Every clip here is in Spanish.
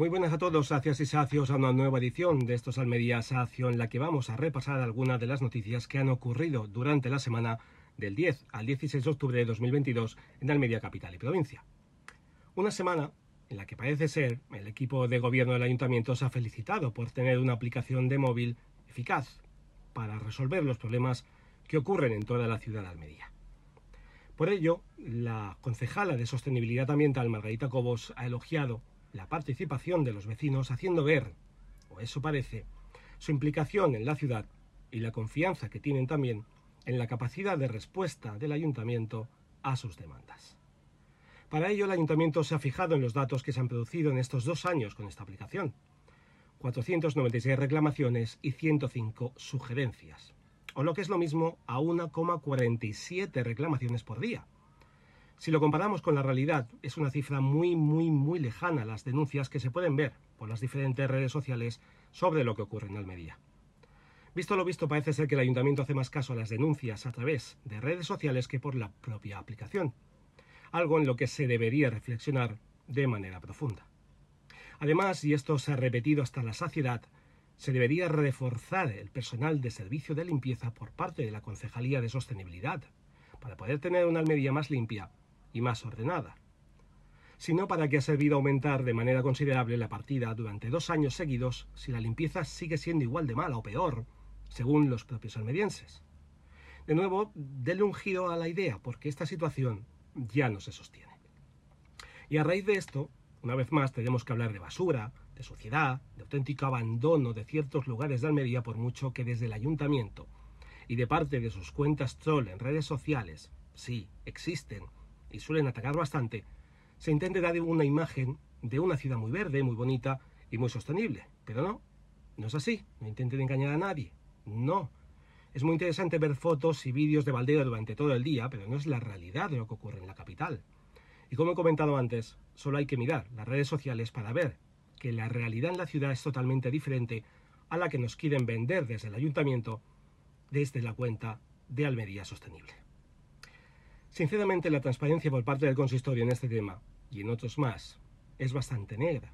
Muy buenas a todos, sacias y sacios, a una nueva edición de estos Almería Sacio en la que vamos a repasar algunas de las noticias que han ocurrido durante la semana del 10 al 16 de octubre de 2022 en Almería capital y provincia. Una semana en la que parece ser el equipo de gobierno del ayuntamiento se ha felicitado por tener una aplicación de móvil eficaz para resolver los problemas que ocurren en toda la ciudad de Almería. Por ello, la concejala de Sostenibilidad Ambiental, Margarita Cobos, ha elogiado la participación de los vecinos haciendo ver, o eso parece, su implicación en la ciudad y la confianza que tienen también en la capacidad de respuesta del ayuntamiento a sus demandas. Para ello, el ayuntamiento se ha fijado en los datos que se han producido en estos dos años con esta aplicación. 496 reclamaciones y 105 sugerencias, o lo que es lo mismo a 1,47 reclamaciones por día, si lo comparamos con la realidad, es una cifra muy, muy, muy lejana las denuncias que se pueden ver por las diferentes redes sociales sobre lo que ocurre en Almería. Visto lo visto, parece ser que el ayuntamiento hace más caso a las denuncias a través de redes sociales que por la propia aplicación, algo en lo que se debería reflexionar de manera profunda. Además, y esto se ha repetido hasta la saciedad, se debería reforzar el personal de servicio de limpieza por parte de la Concejalía de Sostenibilidad, para poder tener una Almería más limpia y más ordenada, sino para que ha servido aumentar de manera considerable la partida durante dos años seguidos si la limpieza sigue siendo igual de mala o peor, según los propios almerienses. De nuevo, denle un giro a la idea, porque esta situación ya no se sostiene. Y a raíz de esto, una vez más tenemos que hablar de basura, de suciedad, de auténtico abandono de ciertos lugares de Almería, por mucho que desde el ayuntamiento y de parte de sus cuentas troll en redes sociales, sí, existen y suelen atacar bastante, se intente dar una imagen de una ciudad muy verde, muy bonita y muy sostenible. Pero no, no es así, no intenten engañar a nadie, no. Es muy interesante ver fotos y vídeos de baldeo durante todo el día, pero no es la realidad de lo que ocurre en la capital. Y como he comentado antes, solo hay que mirar las redes sociales para ver que la realidad en la ciudad es totalmente diferente a la que nos quieren vender desde el ayuntamiento, desde la cuenta de Almería Sostenible. Sinceramente, la transparencia por parte del consistorio en este tema, y en otros más, es bastante negra.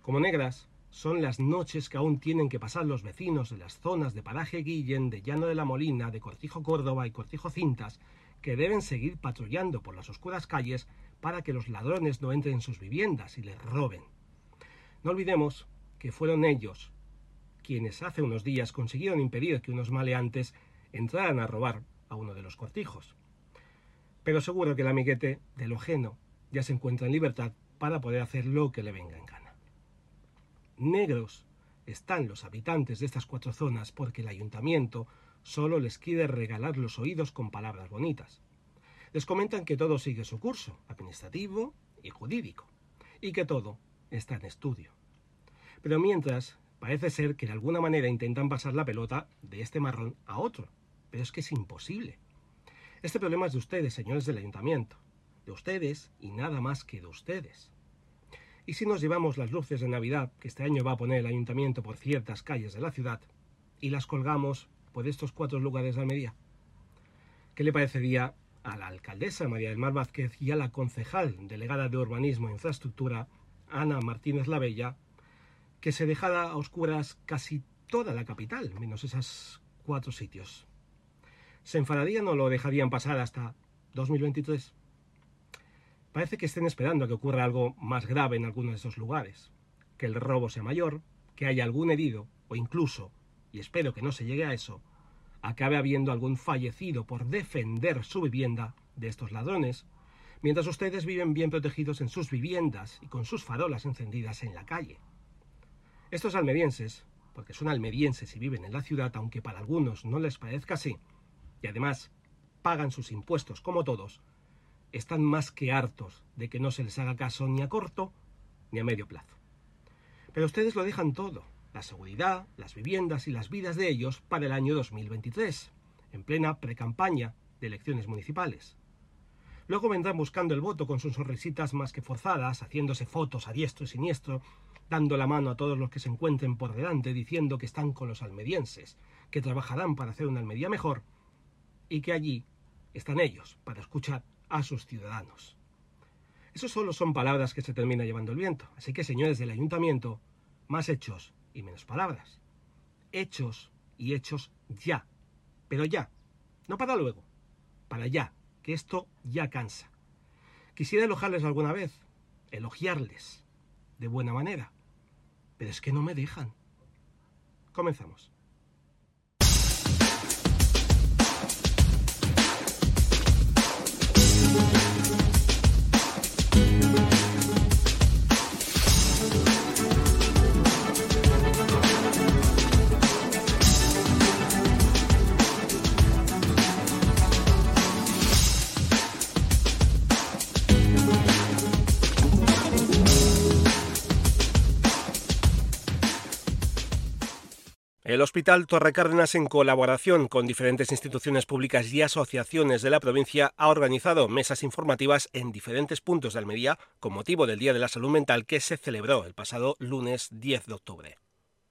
Como negras son las noches que aún tienen que pasar los vecinos de las zonas de Paraje Guillén, de Llano de la Molina, de Cortijo Córdoba y Cortijo Cintas, que deben seguir patrullando por las oscuras calles para que los ladrones no entren en sus viviendas y les roben. No olvidemos que fueron ellos quienes hace unos días consiguieron impedir que unos maleantes entraran a robar a uno de los cortijos pero seguro que el amiguete del ojeno ya se encuentra en libertad para poder hacer lo que le venga en gana. Negros están los habitantes de estas cuatro zonas porque el ayuntamiento solo les quiere regalar los oídos con palabras bonitas. Les comentan que todo sigue su curso, administrativo y jurídico, y que todo está en estudio. Pero mientras, parece ser que de alguna manera intentan pasar la pelota de este marrón a otro, pero es que es imposible. Este problema es de ustedes, señores del ayuntamiento, de ustedes y nada más que de ustedes. Y si nos llevamos las luces de Navidad que este año va a poner el ayuntamiento por ciertas calles de la ciudad y las colgamos por estos cuatro lugares de Almería, ¿qué le parecería a la alcaldesa María del Mar Vázquez y a la concejal delegada de Urbanismo e Infraestructura, Ana Martínez Lavella, que se dejara a oscuras casi toda la capital, menos esos cuatro sitios? ¿Se enfadarían o lo dejarían pasar hasta 2023? Parece que estén esperando a que ocurra algo más grave en alguno de esos lugares, que el robo sea mayor, que haya algún herido o incluso, y espero que no se llegue a eso, acabe habiendo algún fallecido por defender su vivienda de estos ladrones, mientras ustedes viven bien protegidos en sus viviendas y con sus farolas encendidas en la calle. Estos almerienses, porque son almerienses y viven en la ciudad, aunque para algunos no les parezca así, y además pagan sus impuestos como todos, están más que hartos de que no se les haga caso ni a corto ni a medio plazo. Pero ustedes lo dejan todo, la seguridad, las viviendas y las vidas de ellos para el año 2023, en plena precampaña de elecciones municipales. Luego vendrán buscando el voto con sus sonrisitas más que forzadas, haciéndose fotos a diestro y siniestro, dando la mano a todos los que se encuentren por delante, diciendo que están con los almerienses, que trabajarán para hacer una Almería mejor, y que allí están ellos para escuchar a sus ciudadanos. Eso solo son palabras que se termina llevando el viento. Así que, señores del ayuntamiento, más hechos y menos palabras. Hechos y hechos ya. Pero ya. No para luego. Para ya. Que esto ya cansa. Quisiera elogiarles alguna vez. Elogiarles. De buena manera. Pero es que no me dejan. Comenzamos. Thank you. El Hospital Torre Cárdenas, en colaboración con diferentes instituciones públicas y asociaciones de la provincia, ha organizado mesas informativas en diferentes puntos de Almería con motivo del Día de la Salud Mental que se celebró el pasado lunes 10 de octubre.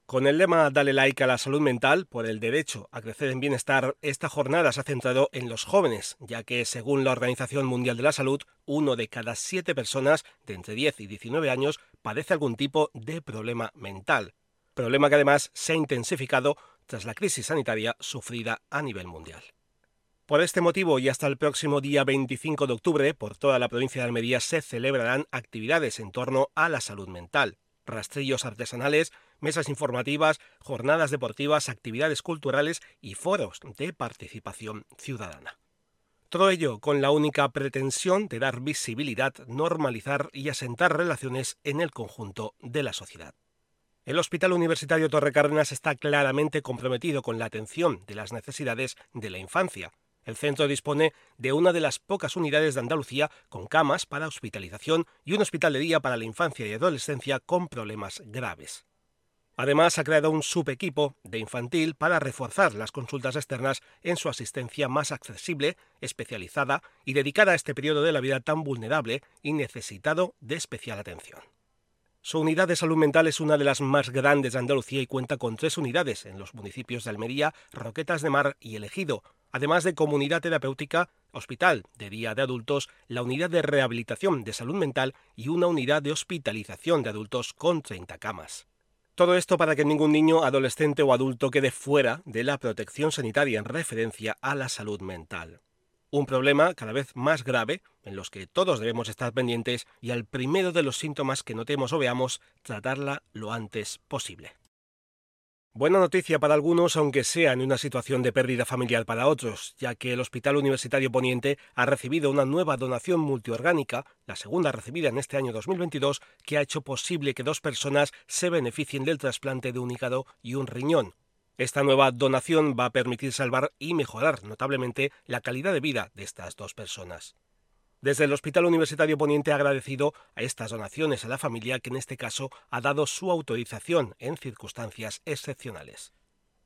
Con el lema Dale like a la salud mental por el derecho a crecer en bienestar, esta jornada se ha centrado en los jóvenes, ya que según la Organización Mundial de la Salud, uno de cada siete personas de entre 10 y 19 años padece algún tipo de problema mental problema que además se ha intensificado tras la crisis sanitaria sufrida a nivel mundial. Por este motivo y hasta el próximo día 25 de octubre, por toda la provincia de Almería se celebrarán actividades en torno a la salud mental, rastrillos artesanales, mesas informativas, jornadas deportivas, actividades culturales y foros de participación ciudadana. Todo ello con la única pretensión de dar visibilidad, normalizar y asentar relaciones en el conjunto de la sociedad. El Hospital Universitario Torre Cárdenas está claramente comprometido con la atención de las necesidades de la infancia. El centro dispone de una de las pocas unidades de Andalucía con camas para hospitalización y un hospital de día para la infancia y adolescencia con problemas graves. Además, ha creado un subequipo de infantil para reforzar las consultas externas en su asistencia más accesible, especializada y dedicada a este periodo de la vida tan vulnerable y necesitado de especial atención. Su unidad de salud mental es una de las más grandes de Andalucía y cuenta con tres unidades en los municipios de Almería, Roquetas de Mar y El Ejido, además de comunidad terapéutica, hospital de día de adultos, la unidad de rehabilitación de salud mental y una unidad de hospitalización de adultos con 30 camas. Todo esto para que ningún niño, adolescente o adulto quede fuera de la protección sanitaria en referencia a la salud mental un problema cada vez más grave en los que todos debemos estar pendientes y al primero de los síntomas que notemos o veamos, tratarla lo antes posible. Buena noticia para algunos, aunque sea en una situación de pérdida familiar para otros, ya que el Hospital Universitario Poniente ha recibido una nueva donación multiorgánica, la segunda recibida en este año 2022, que ha hecho posible que dos personas se beneficien del trasplante de un hígado y un riñón, esta nueva donación va a permitir salvar y mejorar notablemente la calidad de vida de estas dos personas. Desde el Hospital Universitario Poniente ha agradecido a estas donaciones a la familia que en este caso ha dado su autorización en circunstancias excepcionales.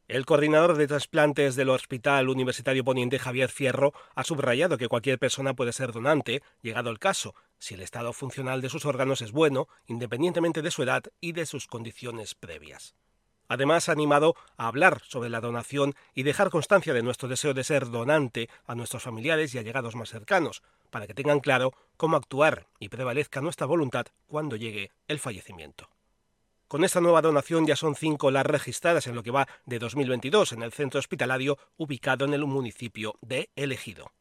El coordinador de trasplantes del Hospital Universitario Poniente, Javier Fierro, ha subrayado que cualquier persona puede ser donante, llegado el caso, si el estado funcional de sus órganos es bueno, independientemente de su edad y de sus condiciones previas. Además, ha animado a hablar sobre la donación y dejar constancia de nuestro deseo de ser donante a nuestros familiares y allegados más cercanos, para que tengan claro cómo actuar y prevalezca nuestra voluntad cuando llegue el fallecimiento. Con esta nueva donación ya son cinco las registradas en lo que va de 2022 en el centro hospitalario ubicado en el municipio de Elegido.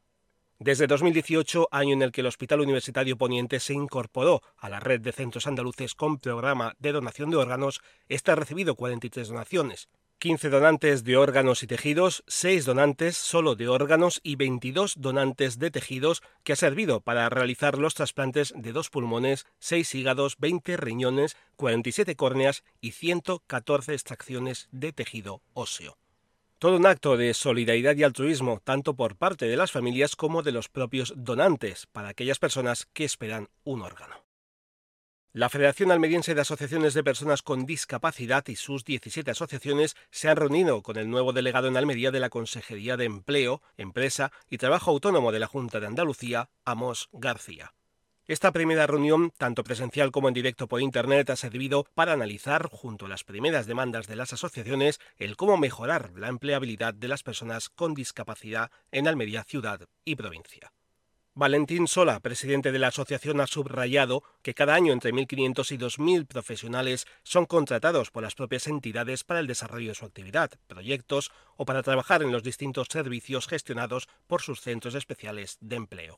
Desde 2018, año en el que el Hospital Universitario Poniente se incorporó a la red de centros andaluces con programa de donación de órganos, este ha recibido 43 donaciones, 15 donantes de órganos y tejidos, 6 donantes solo de órganos y 22 donantes de tejidos que ha servido para realizar los trasplantes de dos pulmones, 6 hígados, 20 riñones, 47 córneas y 114 extracciones de tejido óseo. Todo un acto de solidaridad y altruismo, tanto por parte de las familias como de los propios donantes, para aquellas personas que esperan un órgano. La Federación Almeriense de Asociaciones de Personas con Discapacidad y sus 17 asociaciones se han reunido con el nuevo delegado en Almería de la Consejería de Empleo, Empresa y Trabajo Autónomo de la Junta de Andalucía, Amos García. Esta primera reunión, tanto presencial como en directo por Internet, ha servido para analizar, junto a las primeras demandas de las asociaciones, el cómo mejorar la empleabilidad de las personas con discapacidad en Almería ciudad y provincia. Valentín Sola, presidente de la asociación, ha subrayado que cada año entre 1.500 y 2.000 profesionales son contratados por las propias entidades para el desarrollo de su actividad, proyectos o para trabajar en los distintos servicios gestionados por sus centros especiales de empleo.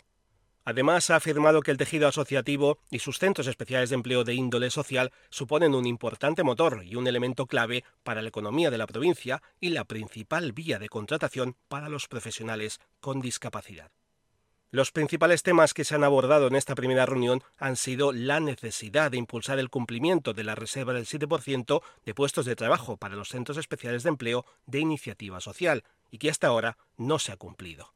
Además, ha afirmado que el tejido asociativo y sus centros especiales de empleo de índole social suponen un importante motor y un elemento clave para la economía de la provincia y la principal vía de contratación para los profesionales con discapacidad. Los principales temas que se han abordado en esta primera reunión han sido la necesidad de impulsar el cumplimiento de la reserva del 7% de puestos de trabajo para los centros especiales de empleo de iniciativa social, y que hasta ahora no se ha cumplido.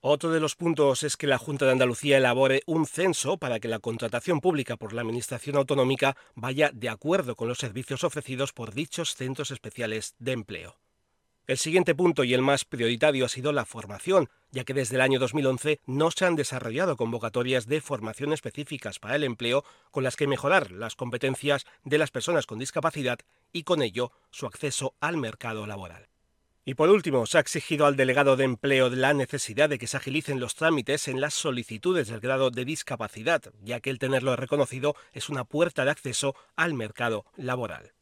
Otro de los puntos es que la Junta de Andalucía elabore un censo para que la contratación pública por la Administración Autonómica vaya de acuerdo con los servicios ofrecidos por dichos centros especiales de empleo. El siguiente punto y el más prioritario ha sido la formación, ya que desde el año 2011 no se han desarrollado convocatorias de formación específicas para el empleo con las que mejorar las competencias de las personas con discapacidad y con ello su acceso al mercado laboral. Y por último, se ha exigido al delegado de empleo la necesidad de que se agilicen los trámites en las solicitudes del grado de discapacidad, ya que el tenerlo reconocido es una puerta de acceso al mercado laboral.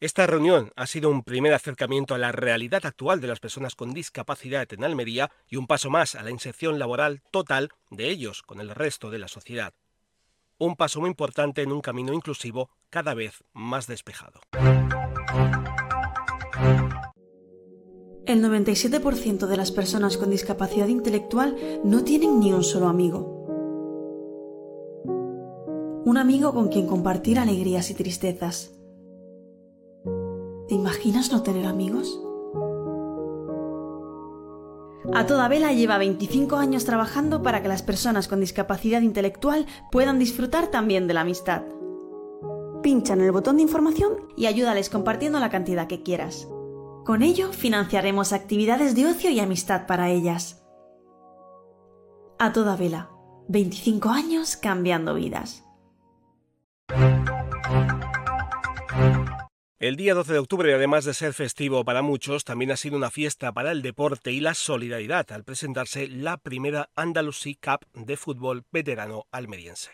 Esta reunión ha sido un primer acercamiento a la realidad actual de las personas con discapacidad en Almería y un paso más a la inserción laboral total de ellos con el resto de la sociedad. Un paso muy importante en un camino inclusivo cada vez más despejado. El 97% de las personas con discapacidad intelectual no tienen ni un solo amigo. Un amigo con quien compartir alegrías y tristezas ¿Te imaginas no tener amigos? A toda vela lleva 25 años trabajando para que las personas con discapacidad intelectual puedan disfrutar también de la amistad. Pincha en el botón de información y ayúdales compartiendo la cantidad que quieras. Con ello financiaremos actividades de ocio y amistad para ellas. A toda vela, 25 años cambiando vidas. El día 12 de octubre, además de ser festivo para muchos, también ha sido una fiesta para el deporte y la solidaridad al presentarse la primera Andalusí Cup de fútbol veterano almeriense.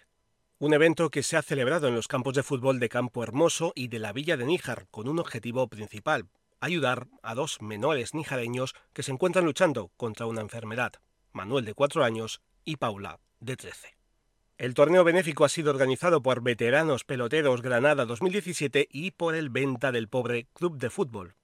Un evento que se ha celebrado en los campos de fútbol de Campo Hermoso y de la Villa de Níjar con un objetivo principal, ayudar a dos menores nijareños que se encuentran luchando contra una enfermedad, Manuel de 4 años y Paula de 13. El torneo benéfico ha sido organizado por Veteranos Peloteros Granada 2017 y por el Venta del Pobre Club de Fútbol.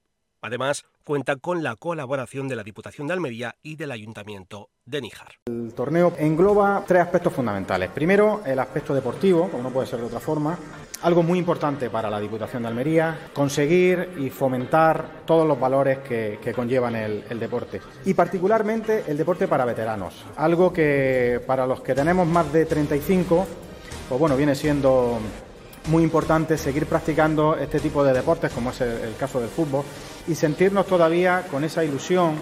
Además, cuenta con la colaboración de la Diputación de Almería y del Ayuntamiento de Níjar. El torneo engloba tres aspectos fundamentales. Primero, el aspecto deportivo, como no puede ser de otra forma, algo muy importante para la Diputación de Almería, conseguir y fomentar todos los valores que, conllevan el, deporte. Y particularmente el deporte para veteranos, algo que para los que tenemos más de 35, pues bueno, viene siendo muy importante seguir practicando este tipo de deportes, como es el caso del fútbol, y sentirnos todavía con esa ilusión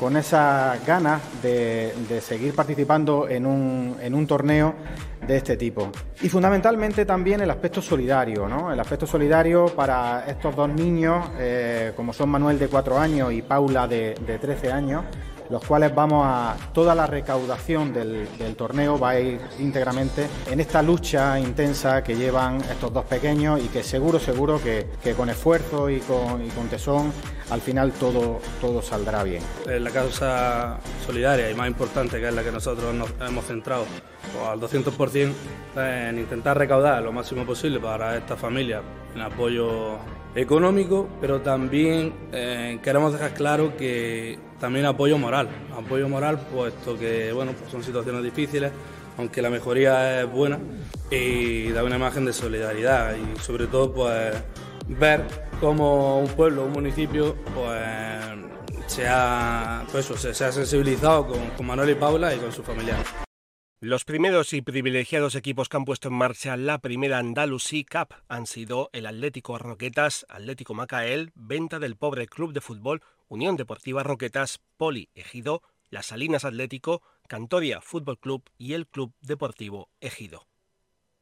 con esas ganas de, seguir participando en un, en un, torneo de este tipo. Y fundamentalmente también el aspecto solidario, ¿no? El aspecto solidario para estos dos niños, eh, como son Manuel de 4 años y Paula de, de 13 años, los cuales vamos a toda la recaudación del, torneo va a ir íntegramente en esta lucha intensa que llevan estos dos pequeños y que seguro, seguro que, con esfuerzo y con, tesón al final todo, todo saldrá bien. La causa solidaria y más importante que es la que nosotros nos hemos centrado pues, al 200% en intentar recaudar lo máximo posible para esta familia en apoyo económico, pero también eh, queremos dejar claro que también apoyo moral, apoyo moral puesto que bueno, pues son situaciones difíciles, aunque la mejoría es buena y da una imagen de solidaridad y sobre todo pues ver cómo un pueblo, un municipio pues se ha, pues se, ha sensibilizado con, con Manuel y Paula y con su familia. Los primeros y privilegiados equipos que han puesto en marcha la primera Andalusí Cup han sido el Atlético Roquetas, Atlético Macael, Venta del Pobre Club de Fútbol, Unión Deportiva Roquetas, Poli Ejido, Las Salinas Atlético, Cantoria Fútbol Club y el Club Deportivo Ejido.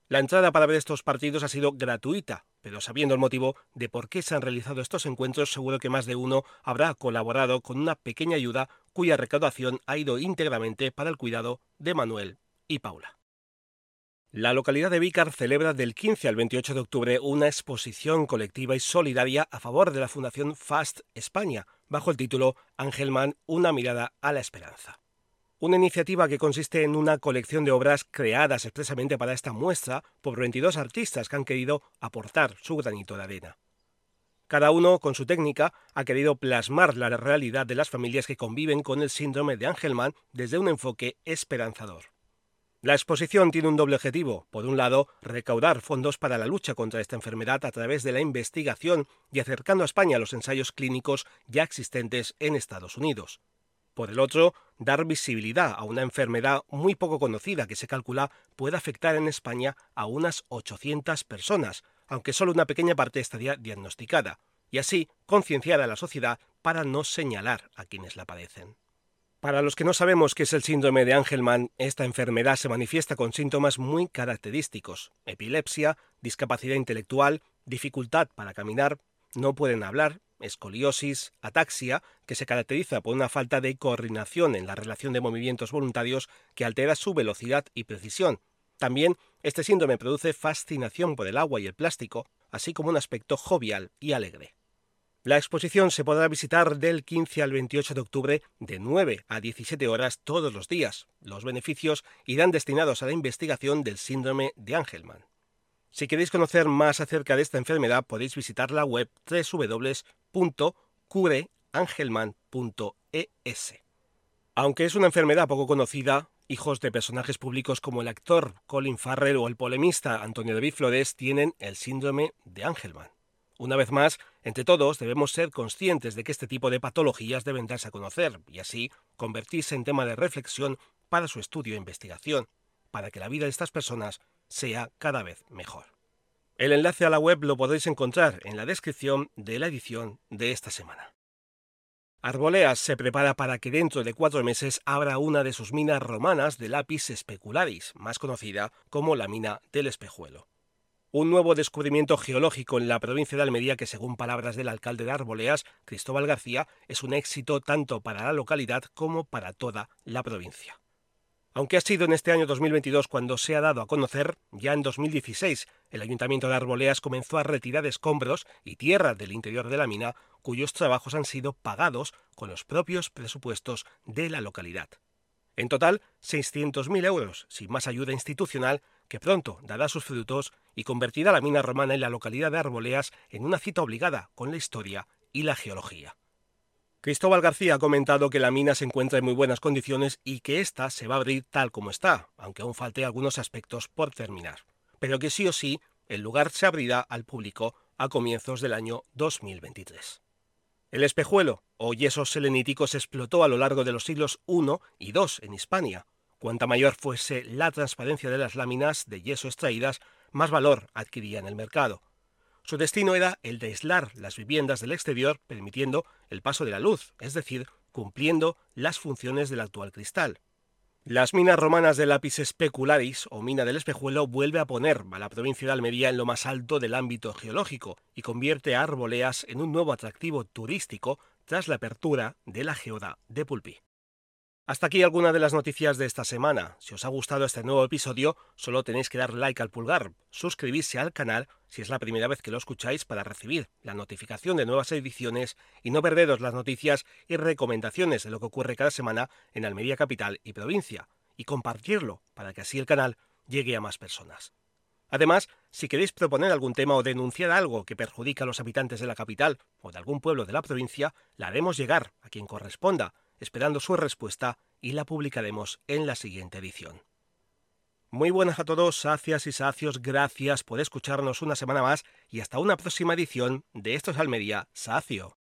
La entrada para ver estos partidos ha sido gratuita, pero sabiendo el motivo de por qué se han realizado estos encuentros, seguro que más de uno habrá colaborado con una pequeña ayuda cuya recaudación ha ido íntegramente para el cuidado de Manuel y Paula. La localidad de Vícar celebra del 15 al 28 de octubre una exposición colectiva y solidaria a favor de la Fundación FAST España, bajo el título Angelman, una mirada a la esperanza. Una iniciativa que consiste en una colección de obras creadas expresamente para esta muestra por 22 artistas que han querido aportar su granito de arena. Cada uno, con su técnica, ha querido plasmar la realidad de las familias que conviven con el síndrome de Angelman desde un enfoque esperanzador. La exposición tiene un doble objetivo. Por un lado, recaudar fondos para la lucha contra esta enfermedad a través de la investigación y acercando a España los ensayos clínicos ya existentes en Estados Unidos. Por el otro, dar visibilidad a una enfermedad muy poco conocida que se calcula puede afectar en España a unas 800 personas, aunque solo una pequeña parte estaría diagnosticada, y así concienciar a la sociedad para no señalar a quienes la padecen. Para los que no sabemos qué es el síndrome de Angelman, esta enfermedad se manifiesta con síntomas muy característicos: epilepsia, discapacidad intelectual, dificultad para caminar, no pueden hablar, escoliosis, ataxia, que se caracteriza por una falta de coordinación en la relación de movimientos voluntarios que altera su velocidad y precisión. También este síndrome produce fascinación por el agua y el plástico, así como un aspecto jovial y alegre. La exposición se podrá visitar del 15 al 28 de octubre de 9 a 17 horas todos los días. Los beneficios irán destinados a la investigación del síndrome de Angelman. Si queréis conocer más acerca de esta enfermedad, podéis visitar la web www.cureangelman.es. Aunque es una enfermedad poco conocida, hijos de personajes públicos como el actor Colin Farrell o el polemista Antonio David Flores tienen el síndrome de Angelman. Una vez más, entre todos debemos ser conscientes de que este tipo de patologías deben darse a conocer y así convertirse en tema de reflexión para su estudio e investigación, para que la vida de estas personas sea cada vez mejor. El enlace a la web lo podéis encontrar en la descripción de la edición de esta semana. Arboleas se prepara para que dentro de cuatro meses abra una de sus minas romanas de lápiz specularis, más conocida como la mina del espejuelo. Un nuevo descubrimiento geológico en la provincia de Almería que, según palabras del alcalde de Arboleas, Cristóbal García, es un éxito tanto para la localidad como para toda la provincia. Aunque ha sido en este año 2022 cuando se ha dado a conocer, ya en 2016 el Ayuntamiento de Arboleas comenzó a retirar escombros y tierra del interior de la mina, cuyos trabajos han sido pagados con los propios presupuestos de la localidad. En total, 600.000 euros, sin más ayuda institucional, que pronto dará sus frutos y convertirá la mina romana en la localidad de Arboleas en una cita obligada con la historia y la geología. Cristóbal García ha comentado que la mina se encuentra en muy buenas condiciones y que ésta se va a abrir tal como está, aunque aún falte algunos aspectos por terminar, pero que sí o sí el lugar se abrirá al público a comienzos del año 2023. El espejuelo o yeso selenítico se explotó a lo largo de los siglos I y II en Hispania. Cuanta mayor fuese la transparencia de las láminas de yeso extraídas, más valor adquiría en el mercado. Su destino era el de aislar las viviendas del exterior, permitiendo el paso de la luz, es decir, cumpliendo las funciones del actual cristal. Las minas romanas de lápiz specularis o mina del espejuelo vuelve a poner a la provincia de Almería en lo más alto del ámbito geológico y convierte a Arboleas en un nuevo atractivo turístico tras la apertura de la geoda de Pulpí. Hasta aquí alguna de las noticias de esta semana. Si os ha gustado este nuevo episodio, solo tenéis que dar like al pulgar, suscribirse al canal si es la primera vez que lo escucháis para recibir la notificación de nuevas ediciones y no perderos las noticias y recomendaciones de lo que ocurre cada semana en Almería Capital y provincia, y compartirlo para que así el canal llegue a más personas. Además, si queréis proponer algún tema o denunciar algo que perjudica a los habitantes de la capital o de algún pueblo de la provincia, la haremos llegar a quien corresponda esperando su respuesta y la publicaremos en la siguiente edición. Muy buenas a todos, sacias y sacios, gracias por escucharnos una semana más y hasta una próxima edición de Estos Almería Sacio.